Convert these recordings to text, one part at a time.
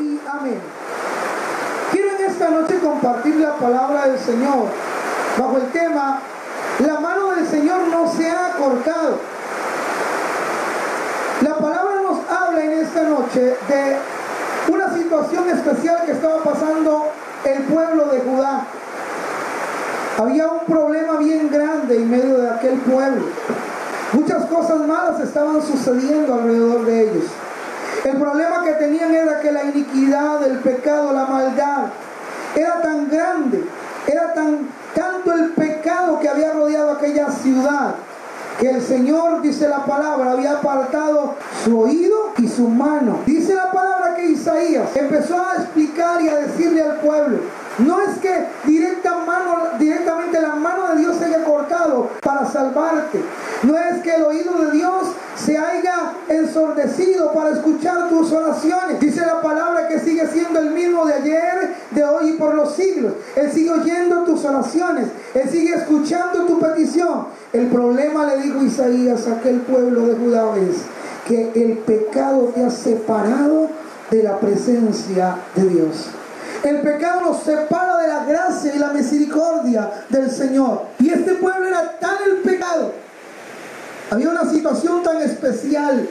Y amén. Quiero en esta noche compartir la palabra del Señor bajo el tema La mano del Señor no se ha cortado. La palabra nos habla en esta noche de una situación especial que estaba pasando el pueblo de Judá. Había un problema bien grande en medio de aquel pueblo. Muchas cosas malas estaban sucediendo alrededor de ellos. El problema que tenían era que la iniquidad, el pecado, la maldad era tan grande, era tan tanto el pecado que había rodeado aquella ciudad que el Señor, dice la palabra, había apartado su oído y su mano. Dice la palabra que Isaías empezó a explicar y a decirle al pueblo, no es que directa mano, directamente la mano de Dios se haya cortado para salvarte. No es que el oído de Dios se haya ensordecido para escuchar tus oraciones. Dice la palabra que sigue siendo el mismo de ayer, de hoy y por los siglos. Él sigue oyendo tus oraciones. Él sigue escuchando tu petición. El problema, le dijo Isaías a aquel pueblo de Judá, es que el pecado te ha separado de la presencia de Dios. El pecado nos separa de la gracia y la misericordia del Señor. Y este pueblo era tan el pecado. Había una situación tan especial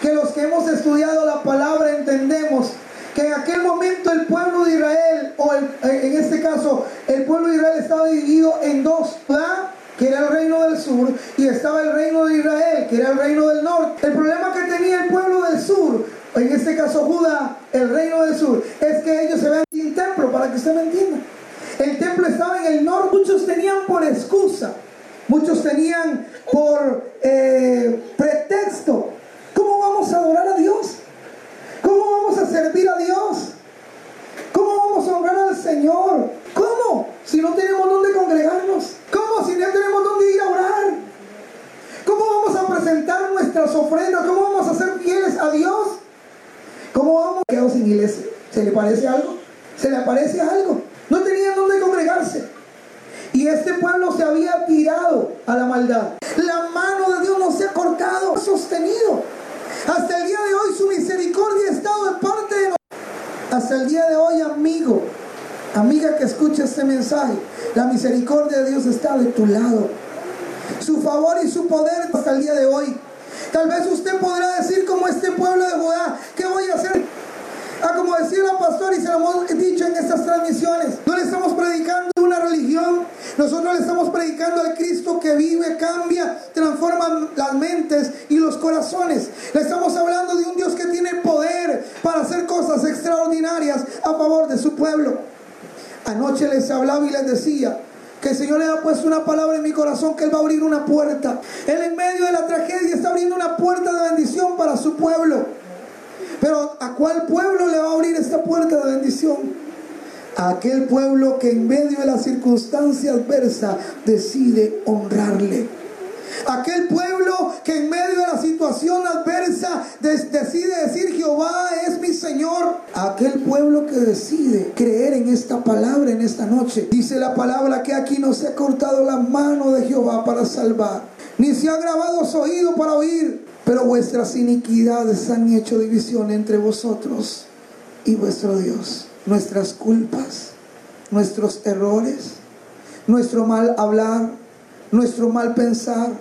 que los que hemos estudiado la palabra entendemos que en aquel momento el pueblo de Israel, o en este caso el pueblo de Israel estaba dividido en dos, ¿verdad? que era el reino del sur, y estaba el reino de Israel, que era el reino del norte. El problema que tenía el pueblo del sur en este caso Judá, el reino del sur, es que ellos se ven sin templo, para que usted me entienda. El templo estaba en el norte, muchos tenían por excusa, muchos tenían por eh, pretexto. ¿Cómo vamos a adorar a Dios? ¿Cómo vamos a servir a Dios? ¿Cómo vamos a honrar al Señor? ¿Cómo? Si no tenemos dónde congregarnos. ¿Cómo? Si no tenemos dónde ir a orar. ¿Cómo vamos a presentar nuestras ofrendas? ¿Cómo vamos a ser fieles a Dios? Sin iglesia. ¿Se le parece algo? ¿Se le parece algo? No tenían dónde congregarse. Y este pueblo se había tirado a la maldad. La mano de Dios no se ha cortado, ha sostenido. Hasta el día de hoy su misericordia ha estado de parte de nosotros. Hasta el día de hoy, amigo, amiga que escucha este mensaje, la misericordia de Dios está de tu lado. Su favor y su poder hasta el día de hoy. Tal vez usted podrá decir como este pueblo de Judá, ¿qué voy a hacer? Ah, como decía la pastora y se lo hemos dicho en estas transmisiones, no le estamos predicando una religión, nosotros le estamos predicando al Cristo que vive, cambia, transforma las mentes y los corazones. Le estamos hablando de un Dios que tiene poder para hacer cosas extraordinarias a favor de su pueblo. Anoche les hablaba y les decía, que el Señor le ha puesto una palabra en mi corazón que Él va a abrir una puerta. Él en medio de la tragedia está abriendo una puerta de bendición para su pueblo. Pero ¿a cuál pueblo le va a abrir esta puerta de bendición? A aquel pueblo que en medio de la circunstancia adversa decide honrarle. Aquel pueblo que en medio de la situación adversa decide decir Jehová es mi Señor. Aquel pueblo que decide creer en esta palabra en esta noche. Dice la palabra que aquí no se ha cortado la mano de Jehová para salvar. Ni se ha grabado su oído para oír. Pero vuestras iniquidades han hecho división entre vosotros y vuestro Dios. Nuestras culpas, nuestros errores, nuestro mal hablar, nuestro mal pensar,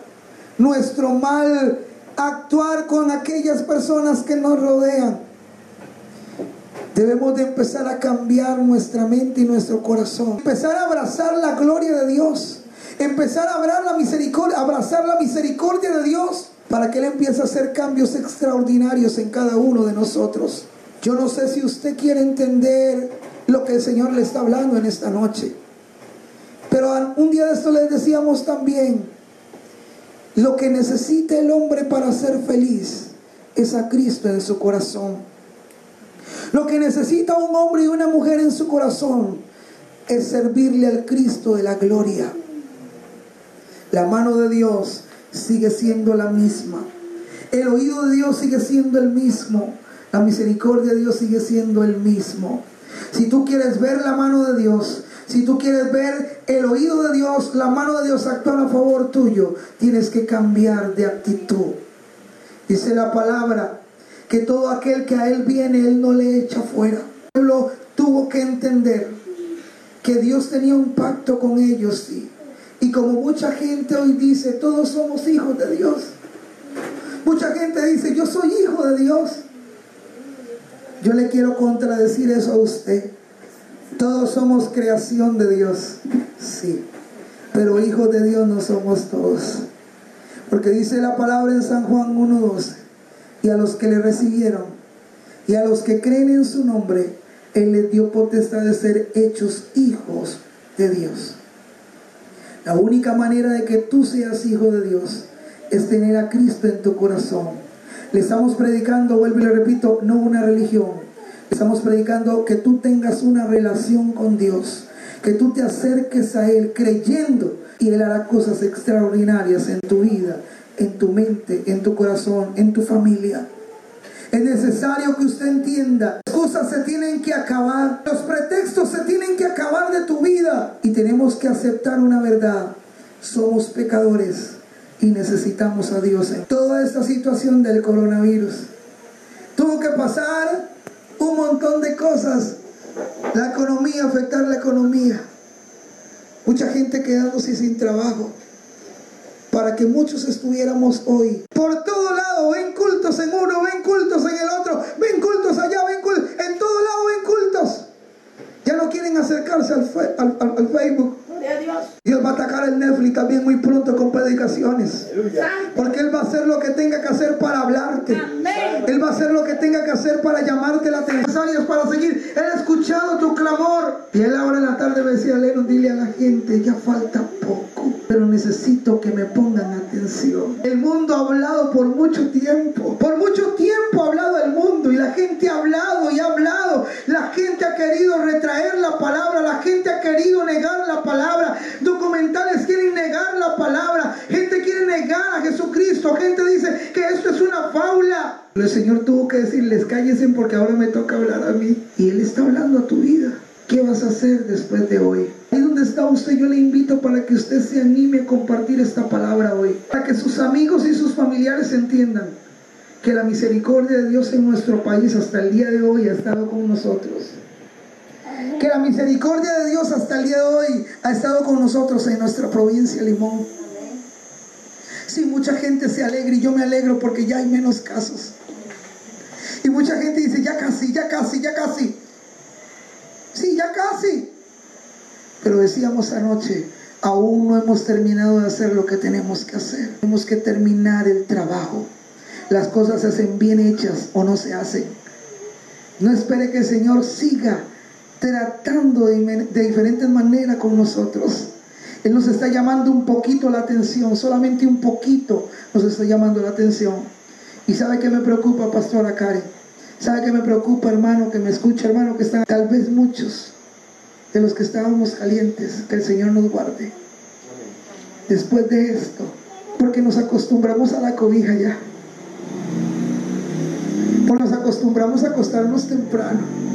nuestro mal actuar con aquellas personas que nos rodean. Debemos de empezar a cambiar nuestra mente y nuestro corazón. Empezar a abrazar la gloria de Dios. Empezar a abrazar la misericordia, abrazar la misericordia de Dios para que Él empiece a hacer cambios extraordinarios en cada uno de nosotros. Yo no sé si usted quiere entender lo que el Señor le está hablando en esta noche. Pero un día de esto les decíamos también, lo que necesita el hombre para ser feliz es a Cristo en su corazón. Lo que necesita un hombre y una mujer en su corazón es servirle al Cristo de la gloria. La mano de Dios sigue siendo la misma. El oído de Dios sigue siendo el mismo. La misericordia de Dios sigue siendo el mismo. Si tú quieres ver la mano de Dios, si tú quieres ver el oído de Dios, la mano de Dios actuar a favor tuyo, tienes que cambiar de actitud. Dice la palabra que todo aquel que a Él viene, Él no le echa fuera. El pueblo tuvo que entender que Dios tenía un pacto con ellos, sí. Y como mucha gente hoy dice, todos somos hijos de Dios. Mucha gente dice, yo soy hijo de Dios. Yo le quiero contradecir eso a usted. Todos somos creación de Dios, sí. Pero hijos de Dios no somos todos. Porque dice la palabra en San Juan 1.12, y a los que le recibieron, y a los que creen en su nombre, Él les dio potestad de ser hechos hijos de Dios. La única manera de que tú seas hijo de Dios es tener a Cristo en tu corazón. Le estamos predicando, vuelvo y le repito, no una religión. Le estamos predicando que tú tengas una relación con Dios, que tú te acerques a Él creyendo y Él hará cosas extraordinarias en tu vida, en tu mente, en tu corazón, en tu familia. Es necesario que usted entienda, las cosas se tienen que acabar, los pretextos se tienen que acabar de tu vida y tenemos que aceptar una verdad. Somos pecadores y necesitamos a Dios en toda esta situación del coronavirus. Tuvo que pasar un montón de cosas. La economía, afectar la economía. Mucha gente quedándose sin trabajo para que muchos estuviéramos hoy. Por todo lado, ven cultos en uno, ven cultos en el otro, ven cultos allá, ven cultos, en todo lado ven cultos. Ya no quieren acercarse al, al, al Facebook. Dios va a atacar el Netflix también muy pronto con predicaciones. Porque Él va a hacer lo que tenga que hacer para hablarte. Hacer lo que tenga que hacer para llamarte la atención. Para seguir. Ha escuchado tu clamor. Y Él ahora en la tarde me decía, Lennon, dile a la gente, ya falta poco. Pero necesito que me pongan atención. El mundo ha hablado por mucho tiempo. Por mucho tiempo ha hablado el mundo. Y la gente ha hablado y ha hablado. Querido retraer la palabra. La gente ha querido negar la palabra. Documentales quieren negar la palabra. Gente quiere negar a Jesucristo. Gente dice que esto es una fábula. Pero el Señor tuvo que decirles, cállense porque ahora me toca hablar a mí. Y Él está hablando a tu vida. ¿Qué vas a hacer después de hoy? Ahí donde está usted, yo le invito para que usted se anime a compartir esta palabra hoy. Para que sus amigos y sus familiares entiendan que la misericordia de Dios en nuestro país hasta el día de hoy ha estado con nosotros. Que la misericordia de Dios hasta el día de hoy ha estado con nosotros en nuestra provincia Limón. Sí, mucha gente se alegra y yo me alegro porque ya hay menos casos. Y mucha gente dice, ya casi, ya casi, ya casi. Sí, ya casi. Pero decíamos anoche, aún no hemos terminado de hacer lo que tenemos que hacer. Tenemos que terminar el trabajo. Las cosas se hacen bien hechas o no se hacen. No espere que el Señor siga tratando de, diferentes maneras con nosotros. Él nos está llamando un poquito la atención, solamente un poquito nos está llamando la atención. Y sabe que me preocupa, pastora Karen. ¿Sabe que me preocupa, hermano, que me escucha, hermano, que están tal vez muchos de los que estábamos calientes, que el Señor nos guarde. Después de esto, porque nos acostumbramos a la cobija ya. Porque nos acostumbramos a acostarnos temprano.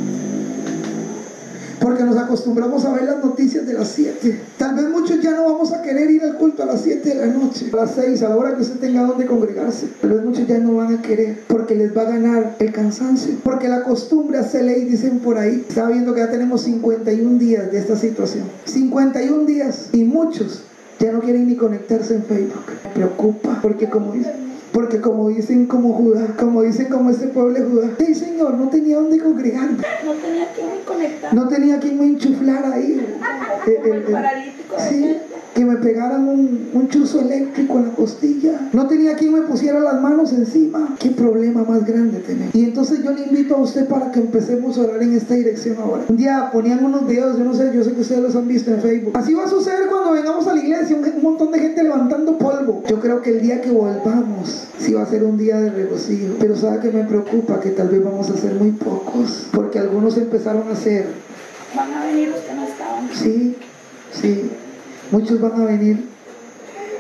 Acostumbramos a ver las noticias de las 7. Tal vez muchos ya no vamos a querer ir al culto a las 7 de la noche, a las 6, a la hora que usted tenga donde congregarse. Tal vez muchos ya no van a querer porque les va a ganar el cansancio. Porque la costumbre hace ley, dicen por ahí. Estaba viendo que ya tenemos 51 días de esta situación. 51 días y muchos ya no quieren ni conectarse en Facebook. Me preocupa porque como dicen porque como dicen como Judá, como dicen como este pueblo de Judá, hey Señor, no tenía dónde congregarme. No tenía quien me conectar. No tenía quien me enchuflar ahí. El, el, el, paralítico. sí, que me pegaran un, un chuzo eléctrico en la costilla. No tenía quien me pusiera las manos encima. Qué problema más grande tener. Y entonces yo le invito a usted para que empecemos a orar en esta dirección ahora. Un día ponían unos videos, yo no sé, yo sé que ustedes los han visto en Facebook. Así va a suceder cuando vengamos a la iglesia, un, un montón de gente levantando polvo. Yo creo que el día que volvamos, sí va a ser un día de regocijo. Pero sabe que me preocupa que tal vez vamos a ser muy pocos. Porque algunos empezaron a hacer. Van a venir los que no estaban. Sí, sí. Muchos van a venir.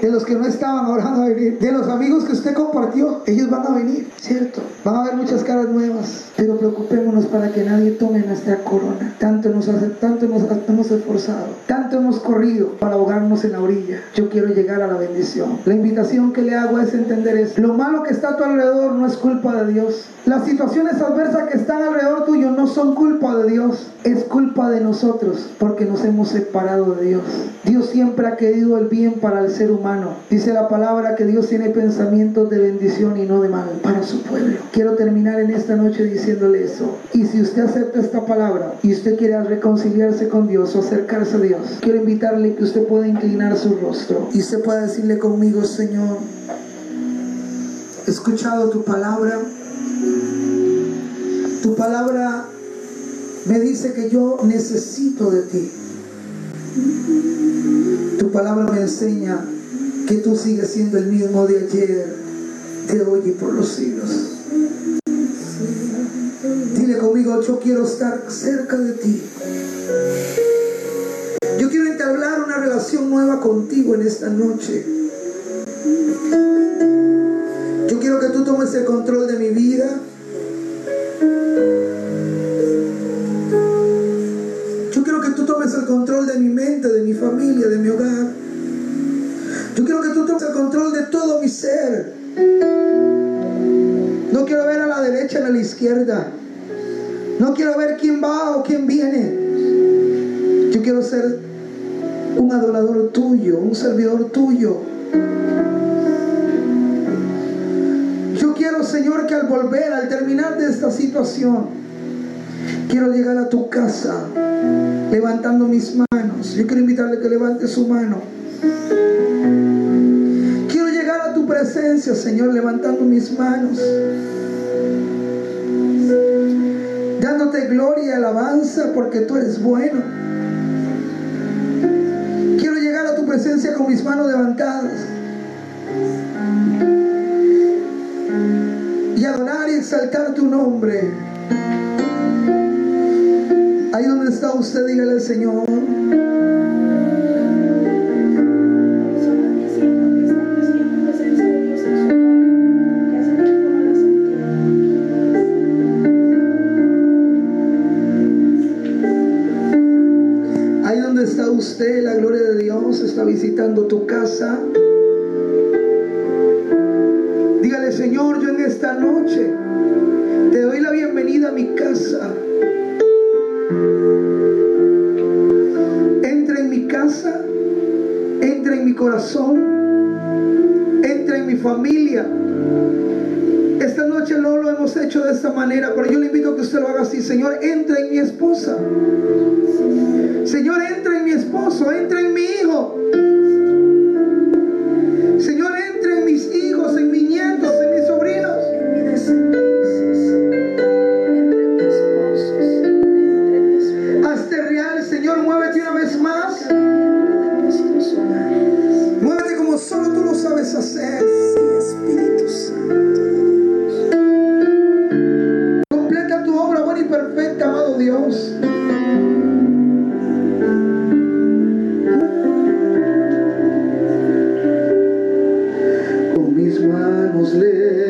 De los que no estaban, ahora a venir. De los amigos que usted compartió, ellos van a venir, ¿cierto? Van a ver muchas caras nuevas. Pero preocupémonos para que nadie tome nuestra corona. Tanto nos, hace, tanto nos hemos esforzado, tanto hemos corrido para ahogarnos en la orilla. Yo quiero llegar a la bendición. La invitación que le hago es entender es, lo malo que está a tu alrededor no es culpa de Dios. Las situaciones adversas que están alrededor tuyo no son culpa de Dios, es culpa de nosotros porque nos hemos separado de Dios. Dios siempre ha querido el bien para el ser humano. Dice la palabra que Dios tiene pensamientos de bendición y no de mal para su pueblo. Quiero terminar en esta noche diciéndole eso. Y si usted acepta esta palabra y usted quiere reconciliarse con Dios o acercarse a Dios, quiero invitarle que usted pueda inclinar su rostro y usted pueda decirle conmigo, Señor, he escuchado tu palabra. Tu palabra me dice que yo necesito de ti. Tu palabra me enseña que tú sigues siendo el mismo de ayer, de hoy y por los siglos. Dile conmigo, yo quiero estar cerca de ti. Yo quiero entablar una relación nueva contigo en esta noche. Yo quiero que tú tomes el control de mi vida. Yo quiero que tú tomes el control de mi mente, de mi familia, de mi hogar. La izquierda. No quiero ver quién va o quién viene. Yo quiero ser un adorador tuyo, un servidor tuyo. Yo quiero, Señor, que al volver, al terminar de esta situación, quiero llegar a tu casa levantando mis manos. Yo quiero invitarle que levante su mano. Quiero llegar a tu presencia, Señor, levantando mis manos. Dándote gloria y alabanza porque tú eres bueno. Quiero llegar a tu presencia con mis manos levantadas. Y adorar y exaltar tu nombre. Ahí donde está usted, dígale al Señor. Usted, la gloria de Dios está visitando tu casa. Dígale, Señor, yo en esta noche te doy la bienvenida a mi casa. Entra en mi casa, entra en mi corazón, entra en mi familia. Hemos hecho de esta manera, pero yo le invito a que usted lo haga así. Señor, entra en mi esposa. Señor, entra en mi esposo, entra en Con mis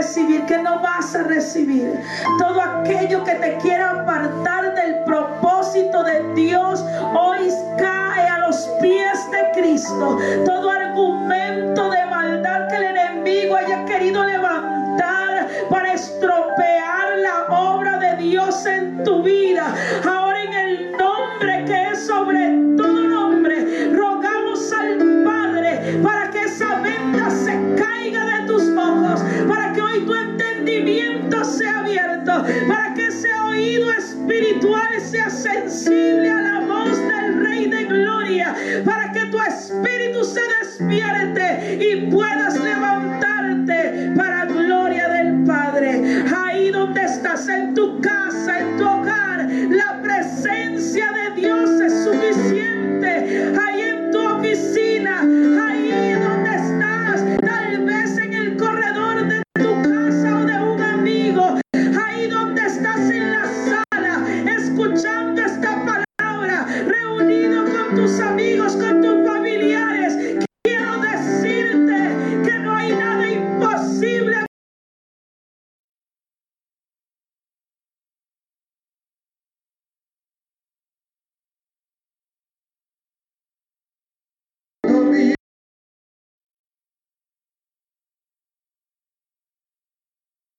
recibir, que no vas a recibir. Todo aquello que te quiera apartar del propósito de Dios, hoy cae a los pies de Cristo. Todo argumento espiritual sea sensible a la voz del Rey de Gloria, para que tu espíritu se despierte y puedas